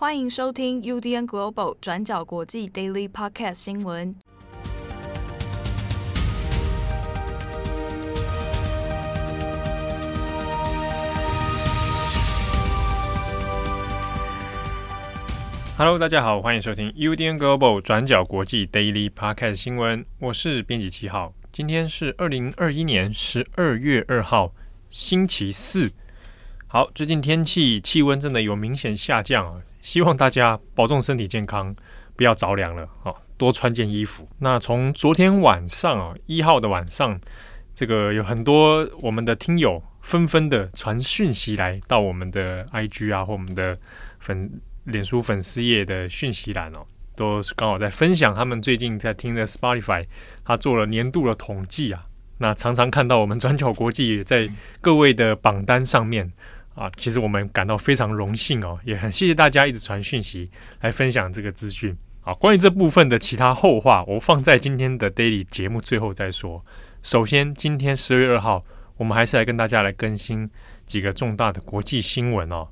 欢迎收听 UDN Global 转角国际 Daily Podcast 新闻。Hello，大家好，欢迎收听 UDN Global 转角国际 Daily Podcast 新闻。我是编辑七号，今天是二零二一年十二月二号，星期四。好，最近天气气温真的有明显下降啊。希望大家保重身体健康，不要着凉了啊！多穿件衣服。那从昨天晚上啊，一号的晚上，这个有很多我们的听友纷纷的传讯息来到我们的 IG 啊，或我们的粉脸书粉丝页的讯息栏哦，都是刚好在分享他们最近在听的 Spotify，他做了年度的统计啊。那常常看到我们转角国际在各位的榜单上面。啊，其实我们感到非常荣幸哦，也很谢谢大家一直传讯息来分享这个资讯。好，关于这部分的其他后话，我放在今天的 Daily 节目最后再说。首先，今天十月二号，我们还是来跟大家来更新几个重大的国际新闻哦。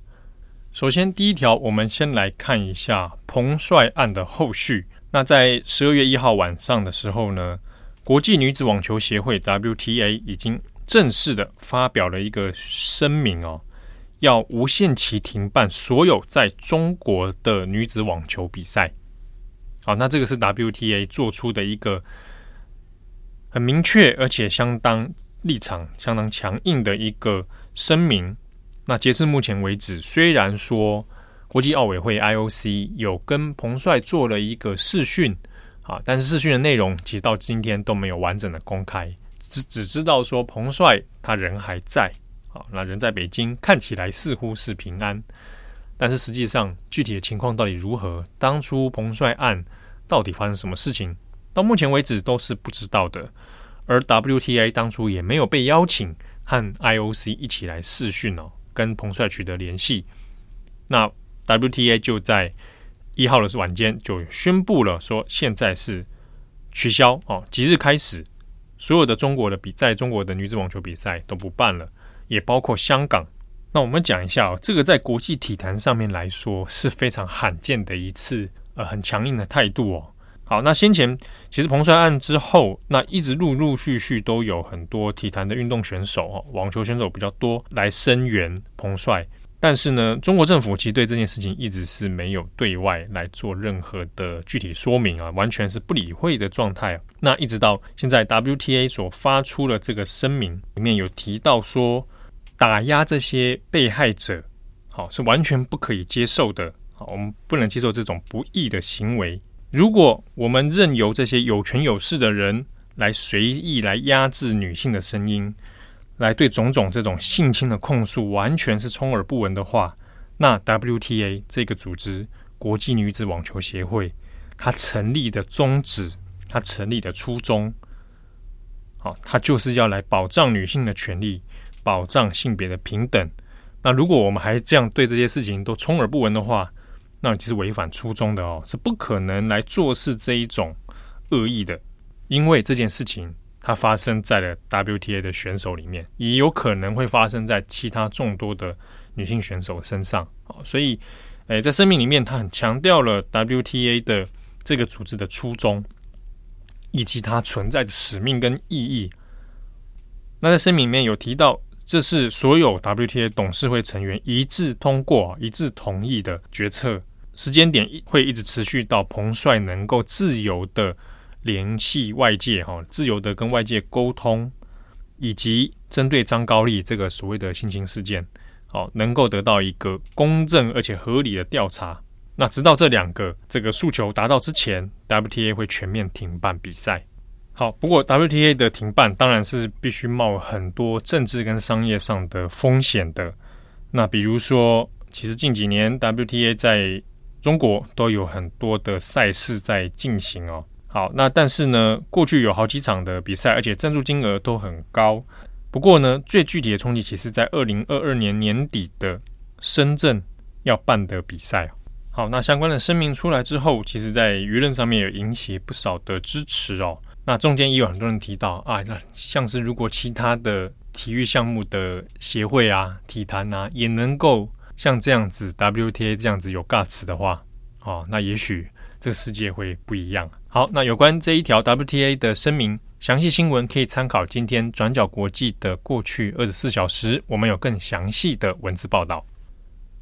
首先，第一条，我们先来看一下彭帅案的后续。那在十二月一号晚上的时候呢，国际女子网球协会 WTA 已经正式的发表了一个声明哦。要无限期停办所有在中国的女子网球比赛。好，那这个是 WTA 做出的一个很明确而且相当立场相当强硬的一个声明。那截至目前为止，虽然说国际奥委会 IOC 有跟彭帅做了一个视讯啊，但是视讯的内容其实到今天都没有完整的公开，只只知道说彭帅他人还在。那人在北京，看起来似乎是平安，但是实际上具体的情况到底如何？当初彭帅案到底发生什么事情？到目前为止都是不知道的。而 WTA 当初也没有被邀请和 IOC 一起来试训哦，跟彭帅取得联系。那 WTA 就在一号的晚间就宣布了，说现在是取消哦，即日开始，所有的中国的比在中国的女子网球比赛都不办了。也包括香港。那我们讲一下哦，这个在国际体坛上面来说是非常罕见的一次呃很强硬的态度哦。好，那先前其实彭帅案之后，那一直陆陆续续都有很多体坛的运动选手哦，网球选手比较多来声援彭帅。但是呢，中国政府其实对这件事情一直是没有对外来做任何的具体说明啊，完全是不理会的状态。那一直到现在，WTA 所发出了这个声明里面有提到说。打压这些被害者，好，是完全不可以接受的。好，我们不能接受这种不义的行为。如果我们任由这些有权有势的人来随意来压制女性的声音，来对种种这种性侵的控诉完全是充耳不闻的话，那 WTA 这个组织——国际女子网球协会，它成立的宗旨，它成立的初衷，好，它就是要来保障女性的权利。保障性别的平等。那如果我们还这样对这些事情都充耳不闻的话，那其实违反初衷的哦，是不可能来做事这一种恶意的。因为这件事情它发生在了 WTA 的选手里面，也有可能会发生在其他众多的女性选手身上。哦，所以，诶，在声明里面，他很强调了 WTA 的这个组织的初衷，以及它存在的使命跟意义。那在声明里面有提到。这是所有 WTA 董事会成员一致通过、一致同意的决策，时间点会一直持续到彭帅能够自由的联系外界，哈，自由的跟外界沟通，以及针对张高丽这个所谓的性侵事件，好，能够得到一个公正而且合理的调查。那直到这两个这个诉求达到之前，WTA 会全面停办比赛。好，不过 WTA 的停办当然是必须冒很多政治跟商业上的风险的。那比如说，其实近几年 WTA 在中国都有很多的赛事在进行哦。好，那但是呢，过去有好几场的比赛，而且赞助金额都很高。不过呢，最具体的冲击其实在二零二二年年底的深圳要办的比赛。好，那相关的声明出来之后，其实在舆论上面有引起不少的支持哦。那中间也有很多人提到啊，那像是如果其他的体育项目的协会啊、体坛啊，也能够像这样子 WTA 这样子有 guts 的话，哦，那也许这个世界会不一样。好，那有关这一条 WTA 的声明，详细新闻可以参考今天转角国际的过去二十四小时，我们有更详细的文字报道。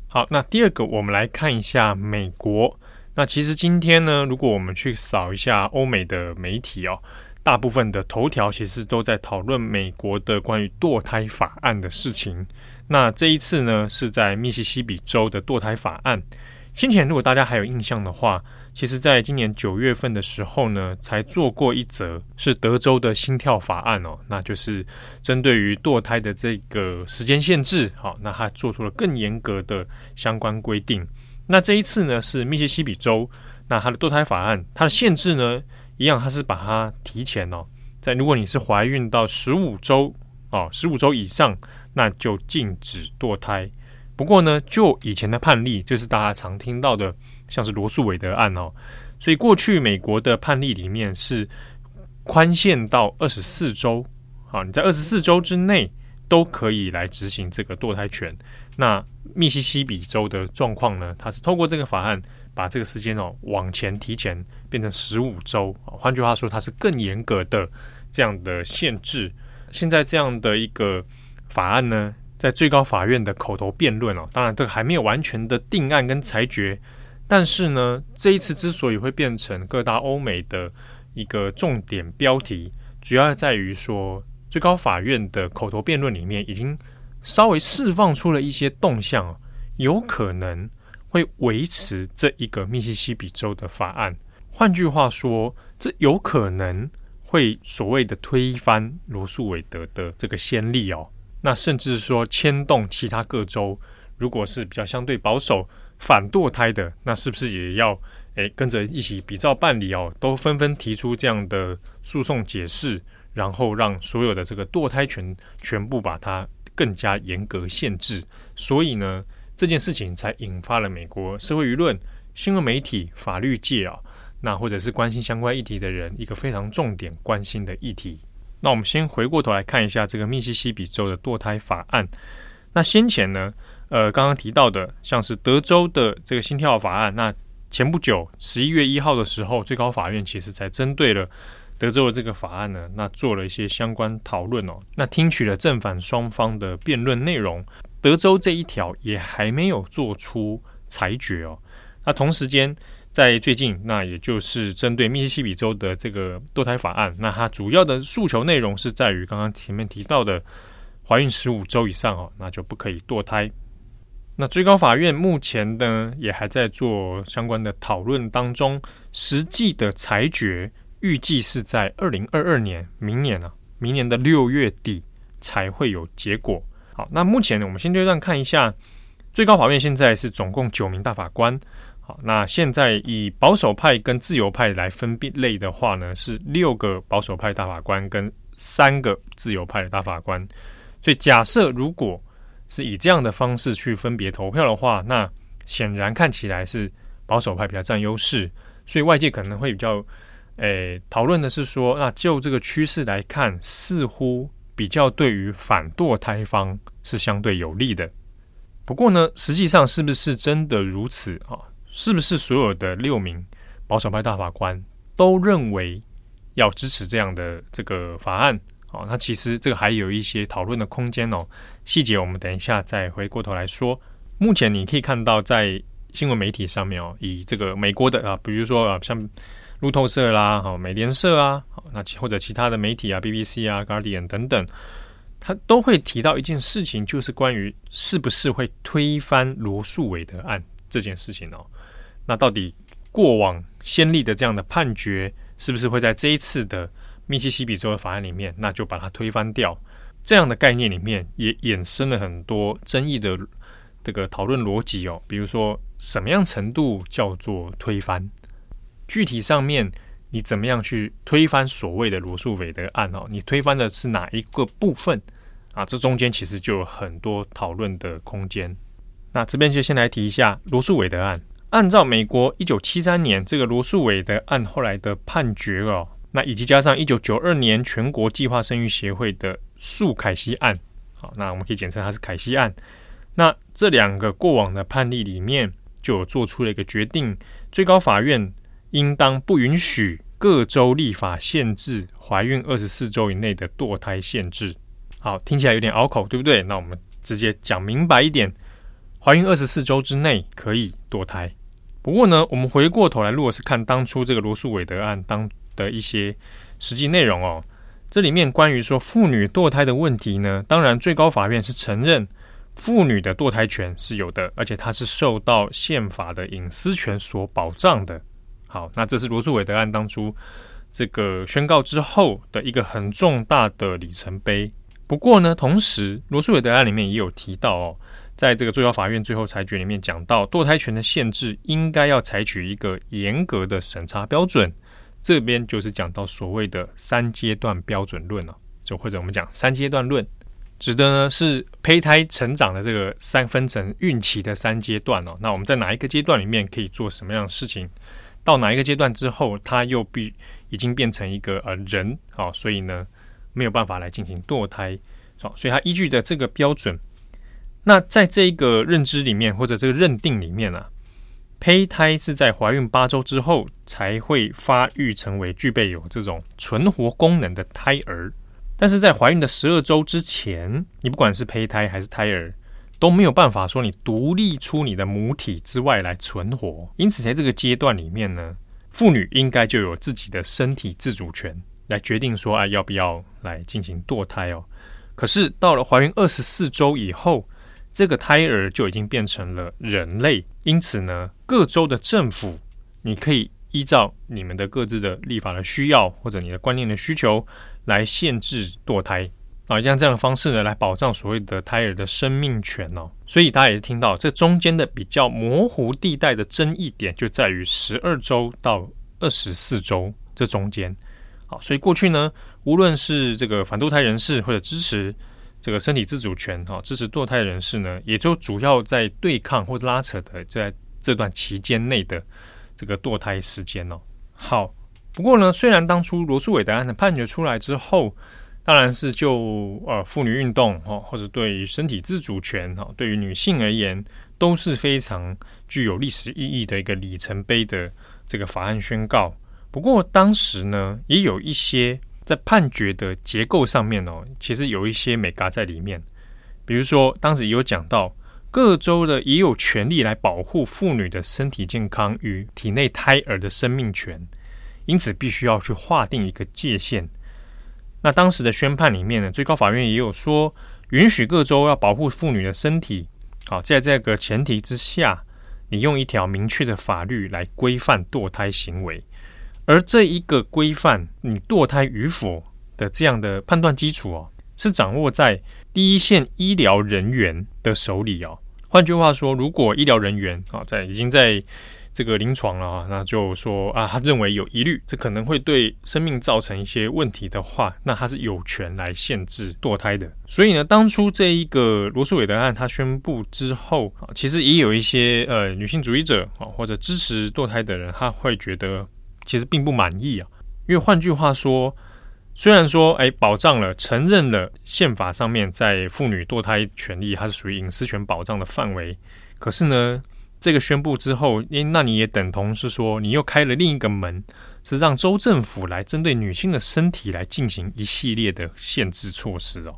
好，那第二个，我们来看一下美国。那其实今天呢，如果我们去扫一下欧美的媒体哦，大部分的头条其实都在讨论美国的关于堕胎法案的事情。那这一次呢，是在密西西比州的堕胎法案。先前如果大家还有印象的话，其实在今年九月份的时候呢，才做过一则是德州的心跳法案哦，那就是针对于堕胎的这个时间限制，好，那它做出了更严格的相关规定。那这一次呢，是密西西比州，那它的堕胎法案，它的限制呢，一样，它是把它提前哦，在如果你是怀孕到十五周哦，十五周以上，那就禁止堕胎。不过呢，就以前的判例，就是大家常听到的，像是罗诉韦德案哦，所以过去美国的判例里面是宽限到二十四周，啊，你在二十四周之内都可以来执行这个堕胎权。那密西西比州的状况呢？它是透过这个法案，把这个时间哦往前提前变成十五周。换句话说，它是更严格的这样的限制。现在这样的一个法案呢，在最高法院的口头辩论哦，当然这个还没有完全的定案跟裁决。但是呢，这一次之所以会变成各大欧美的一个重点标题，主要在于说，最高法院的口头辩论里面已经。稍微释放出了一些动向，有可能会维持这一个密西西比州的法案。换句话说，这有可能会所谓的推翻罗素韦德的这个先例哦。那甚至说牵动其他各州，如果是比较相对保守、反堕胎的，那是不是也要诶跟着一起比照办理哦？都纷纷提出这样的诉讼解释，然后让所有的这个堕胎权全部把它。更加严格限制，所以呢，这件事情才引发了美国社会舆论、新闻媒体、法律界啊，那或者是关心相关议题的人一个非常重点关心的议题。那我们先回过头来看一下这个密西西比州的堕胎法案。那先前呢，呃，刚刚提到的像是德州的这个心跳法案，那前不久十一月一号的时候，最高法院其实才针对了。德州的这个法案呢，那做了一些相关讨论哦，那听取了正反双方的辩论内容。德州这一条也还没有做出裁决哦。那同时间，在最近，那也就是针对密西西比州的这个堕胎法案，那它主要的诉求内容是在于刚刚前面提到的，怀孕十五周以上哦，那就不可以堕胎。那最高法院目前呢，也还在做相关的讨论当中，实际的裁决。预计是在二零二二年，明年呢、明年的六月底才会有结果。好，那目前呢，我们先阶段看一下最高法院现在是总共九名大法官。好，那现在以保守派跟自由派来分别类的话呢，是六个保守派大法官跟三个自由派的大法官。所以假设如果是以这样的方式去分别投票的话，那显然看起来是保守派比较占优势，所以外界可能会比较。诶，讨论的是说，那就这个趋势来看，似乎比较对于反堕胎方是相对有利的。不过呢，实际上是不是真的如此啊？是不是所有的六名保守派大法官都认为要支持这样的这个法案？啊，那其实这个还有一些讨论的空间哦。细节我们等一下再回过头来说。目前你可以看到，在新闻媒体上面哦，以这个美国的啊，比如说啊，像。路透社啦，好，美联社啊，好，那或者其他的媒体啊，BBC 啊，Guardian 等等，他都会提到一件事情，就是关于是不是会推翻罗诉韦德案这件事情哦。那到底过往先例的这样的判决，是不是会在这一次的密西西比州的法案里面，那就把它推翻掉？这样的概念里面也衍生了很多争议的这个讨论逻辑哦，比如说什么样程度叫做推翻？具体上面，你怎么样去推翻所谓的罗诉韦德案哦？你推翻的是哪一个部分啊？这中间其实就有很多讨论的空间。那这边就先来提一下罗诉韦德案。按照美国一九七三年这个罗诉韦德案后来的判决哦，那以及加上一九九二年全国计划生育协会的诉凯西案，好，那我们可以简称它是凯西案。那这两个过往的判例里面，就有做出了一个决定：最高法院应当不允许各州立法限制怀孕二十四周以内的堕胎限制。好，听起来有点拗口，对不对？那我们直接讲明白一点：怀孕二十四周之内可以堕胎。不过呢，我们回过头来，如果是看当初这个罗素韦德案当的一些实际内容哦，这里面关于说妇女堕胎的问题呢，当然最高法院是承认妇女的堕胎权是有的，而且它是受到宪法的隐私权所保障的。好，那这是罗诉韦德案当初这个宣告之后的一个很重大的里程碑。不过呢，同时罗诉韦德案里面也有提到哦。在这个最高法院最后裁决里面讲到，堕胎权的限制应该要采取一个严格的审查标准。这边就是讲到所谓的三阶段标准论哦，就或者我们讲三阶段论，指的呢是胚胎成长的这个三分成孕期的三阶段哦。那我们在哪一个阶段里面可以做什么样的事情？到哪一个阶段之后，它又必已经变成一个呃人哦，所以呢没有办法来进行堕胎哦。所以它依据的这个标准。那在这个认知里面，或者这个认定里面啊，胚胎是在怀孕八周之后才会发育成为具备有这种存活功能的胎儿，但是在怀孕的十二周之前，你不管是胚胎还是胎儿，都没有办法说你独立出你的母体之外来存活。因此，在这个阶段里面呢，妇女应该就有自己的身体自主权，来决定说啊要不要来进行堕胎哦。可是到了怀孕二十四周以后，这个胎儿就已经变成了人类，因此呢，各州的政府，你可以依照你们的各自的立法的需要，或者你的观念的需求，来限制堕胎啊，像这样的方式呢，来保障所谓的胎儿的生命权哦。所以大家也听到，这中间的比较模糊地带的争议点，就在于十二周到二十四周这中间。好，所以过去呢，无论是这个反堕胎人士或者支持。这个身体自主权哈，支持堕胎人士呢，也就主要在对抗或者拉扯的在这段期间内的这个堕胎时间哦。好，不过呢，虽然当初罗素韦德案的判决出来之后，当然是就呃妇女运动哈，或者对于身体自主权哈，对于女性而言都是非常具有历史意义的一个里程碑的这个法案宣告。不过当时呢，也有一些。在判决的结构上面哦，其实有一些美嘎在里面。比如说，当时有讲到，各州的也有权利来保护妇女的身体健康与体内胎儿的生命权，因此必须要去划定一个界限。那当时的宣判里面呢，最高法院也有说，允许各州要保护妇女的身体。好，在这个前提之下，你用一条明确的法律来规范堕胎行为。而这一个规范你堕胎与否的这样的判断基础哦，是掌握在第一线医疗人员的手里哦。换句话说，如果医疗人员啊在已经在这个临床了啊，那就说啊，他认为有疑虑，这可能会对生命造成一些问题的话，那他是有权来限制堕胎的。所以呢，当初这一个罗诉韦德案他宣布之后啊，其实也有一些呃女性主义者啊或者支持堕胎的人，他会觉得。其实并不满意啊，因为换句话说，虽然说哎，保障了、承认了宪法上面在妇女堕胎权利，它是属于隐私权保障的范围，可是呢，这个宣布之后，哎，那你也等同是说，你又开了另一个门，是让州政府来针对女性的身体来进行一系列的限制措施哦。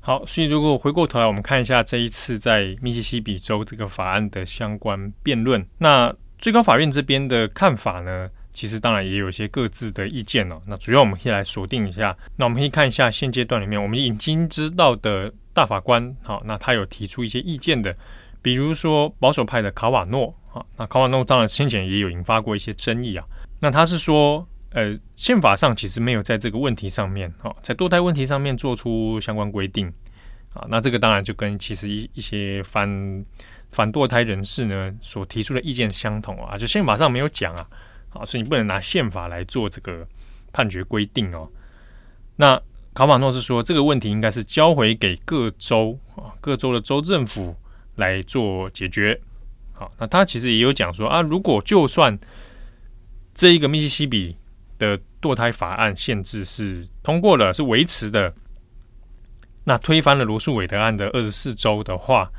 好，所以如果回过头来，我们看一下这一次在密西西比州这个法案的相关辩论，那最高法院这边的看法呢？其实当然也有一些各自的意见哦。那主要我们可以来锁定一下。那我们可以看一下现阶段里面我们已经知道的大法官，好，那他有提出一些意见的，比如说保守派的卡瓦诺，啊，那卡瓦诺当然先前也有引发过一些争议啊。那他是说，呃，宪法上其实没有在这个问题上面，啊，在堕胎问题上面做出相关规定啊。那这个当然就跟其实一一些反反堕胎人士呢所提出的意见相同啊，就宪法上没有讲啊。好，所以你不能拿宪法来做这个判决规定哦。那卡瓦诺是说，这个问题应该是交回给各州啊，各州的州政府来做解决。好，那他其实也有讲说啊，如果就算这一个密西西比的堕胎法案限制是通过了，是维持的，那推翻了罗诉韦德案的二十四州的话，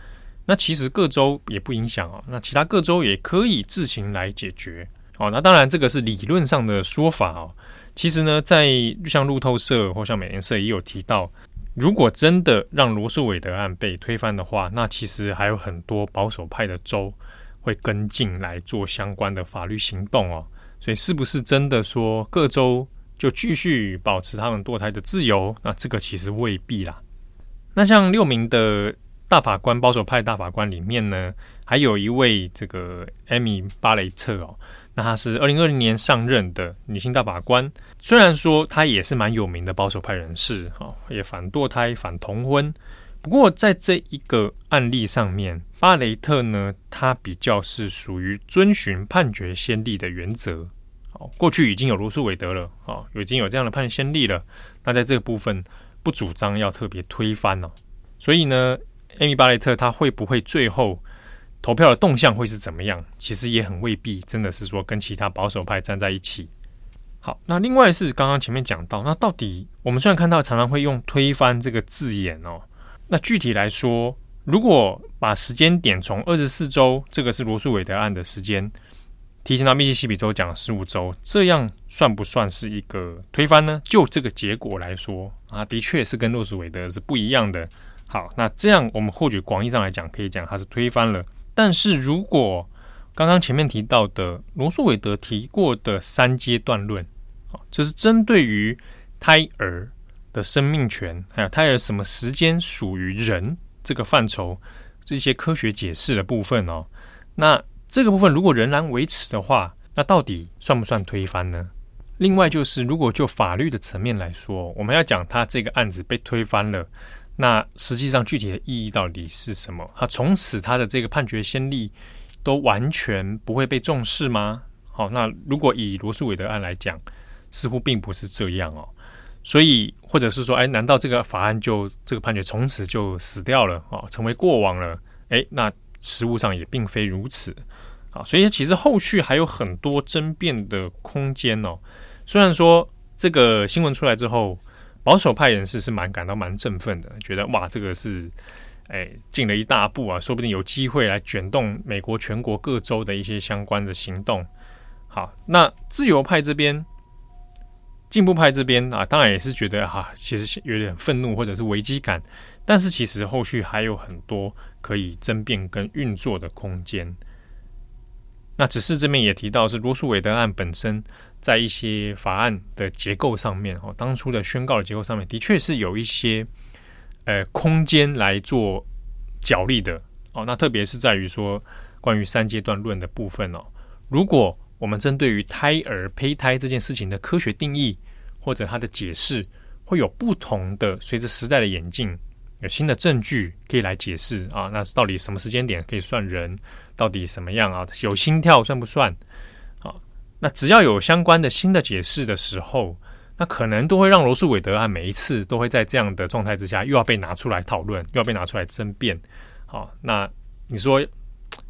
那其实各州也不影响啊，那其他各州也可以自行来解决哦。那当然这个是理论上的说法哦。其实呢，在像路透社或像美联社也有提到，如果真的让罗诉韦德案被推翻的话，那其实还有很多保守派的州会跟进来做相关的法律行动哦。所以是不是真的说各州就继续保持他们堕胎的自由？那这个其实未必啦。那像六名的大法官，保守派大法官里面呢，还有一位这个艾米巴雷特哦。她是二零二零年上任的女性大法官，虽然说她也是蛮有名的保守派人士，哈，也反堕胎、反同婚。不过在这一个案例上面，巴雷特呢，他比较是属于遵循判决先例的原则。哦，过去已经有罗诉韦德了，哦，已经有这样的判先例了。那在这个部分不主张要特别推翻哦。所以呢，艾米巴雷特他会不会最后？投票的动向会是怎么样？其实也很未必，真的是说跟其他保守派站在一起。好，那另外是刚刚前面讲到，那到底我们虽然看到常常会用“推翻”这个字眼哦，那具体来说，如果把时间点从二十四周，这个是罗诉韦德案的时间，提前到密西西比州讲十五周，这样算不算是一个推翻呢？就这个结果来说啊，的确是跟罗诉韦德是不一样的。好，那这样我们或许广义上来讲，可以讲它是推翻了。但是如果刚刚前面提到的罗素韦德提过的三阶段论，啊，这是针对于胎儿的生命权，还有胎儿什么时间属于人这个范畴，这些科学解释的部分哦。那这个部分如果仍然维持的话，那到底算不算推翻呢？另外就是，如果就法律的层面来说，我们要讲他这个案子被推翻了。那实际上具体的意义到底是什么？他从此他的这个判决先例都完全不会被重视吗？好，那如果以罗素韦德案来讲，似乎并不是这样哦。所以或者是说，哎，难道这个法案就这个判决从此就死掉了哦，成为过往了？哎，那实务上也并非如此啊。所以其实后续还有很多争辩的空间哦。虽然说这个新闻出来之后。保守派人士是蛮感到蛮振奋的，觉得哇，这个是哎进了一大步啊，说不定有机会来卷动美国全国各州的一些相关的行动。好，那自由派这边、进步派这边啊，当然也是觉得哈、其实有点愤怒或者是危机感，但是其实后续还有很多可以争辩跟运作的空间。那只是这边也提到是罗诉韦德案本身。在一些法案的结构上面，哦，当初的宣告的结构上面，的确是有一些呃空间来做角力的哦。那特别是在于说，关于三阶段论的部分哦，如果我们针对于胎儿胚胎这件事情的科学定义或者它的解释，会有不同的，随着时代的演进，有新的证据可以来解释啊。那到底什么时间点可以算人？到底什么样啊？有心跳算不算？啊那只要有相关的新的解释的时候，那可能都会让罗素韦德案每一次都会在这样的状态之下，又要被拿出来讨论，又要被拿出来争辩。好，那你说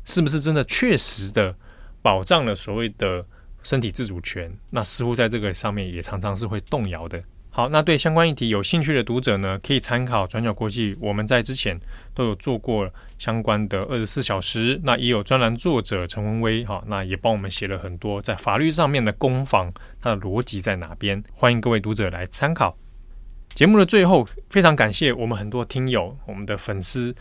是不是真的确实的保障了所谓的身体自主权？那似乎在这个上面也常常是会动摇的。好，那对相关议题有兴趣的读者呢，可以参考转角国际，我们在之前都有做过相关的二十四小时，那也有专栏作者陈文威，哈，那也帮我们写了很多在法律上面的攻防，它的逻辑在哪边？欢迎各位读者来参考。节目的最后，非常感谢我们很多听友，我们的粉丝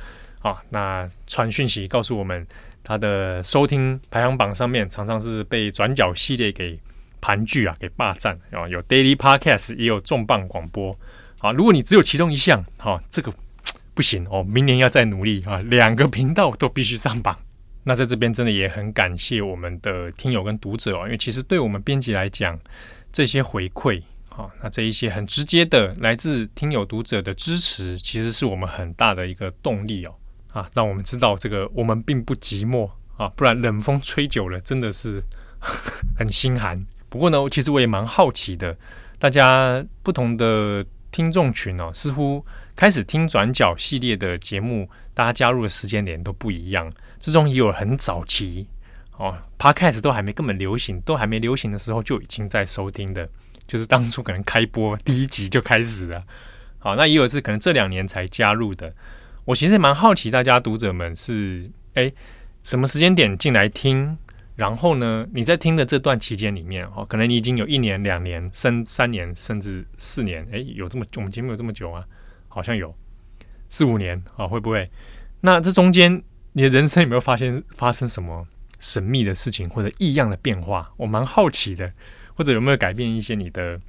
啊，那传讯息告诉我们，他的收听排行榜上面常常是被转角系列给。盘踞啊，给霸占啊！有 Daily Podcast，也有重磅广播。好，如果你只有其中一项，好，这个 不行哦。明年要再努力啊，两个频道都必须上榜。那在这边真的也很感谢我们的听友跟读者哦，因为其实对我们编辑来讲，这些回馈，好，那这一些很直接的来自听友读者的支持，其实是我们很大的一个动力哦。啊，让我们知道这个我们并不寂寞啊，不然冷风吹久了，真的是 很心寒。不过呢，其实我也蛮好奇的，大家不同的听众群哦，似乎开始听转角系列的节目，大家加入的时间点都不一样。之中也有很早期哦，Podcast 都还没根本流行，都还没流行的时候就已经在收听的，就是当初可能开播第一集就开始了。好，那也有是可能这两年才加入的。我其实蛮好奇，大家读者们是哎什么时间点进来听？然后呢，你在听的这段期间里面，哦，可能你已经有一年、两年、三三年，甚至四年，哎，有这么我们节目有这么久啊？好像有四五年啊，会不会？那这中间你的人生有没有发现发生什么神秘的事情或者异样的变化？我蛮好奇的，或者有没有改变一些你的？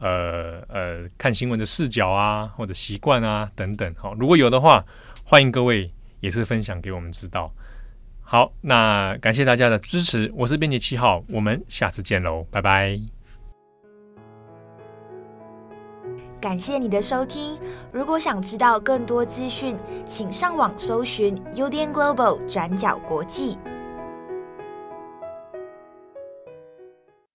呃呃，看新闻的视角啊，或者习惯啊等等，好，如果有的话，欢迎各位也是分享给我们知道。好，那感谢大家的支持，我是编辑七号，我们下次见喽，拜拜。感谢你的收听，如果想知道更多资讯，请上网搜寻 UDN Global 转角国际。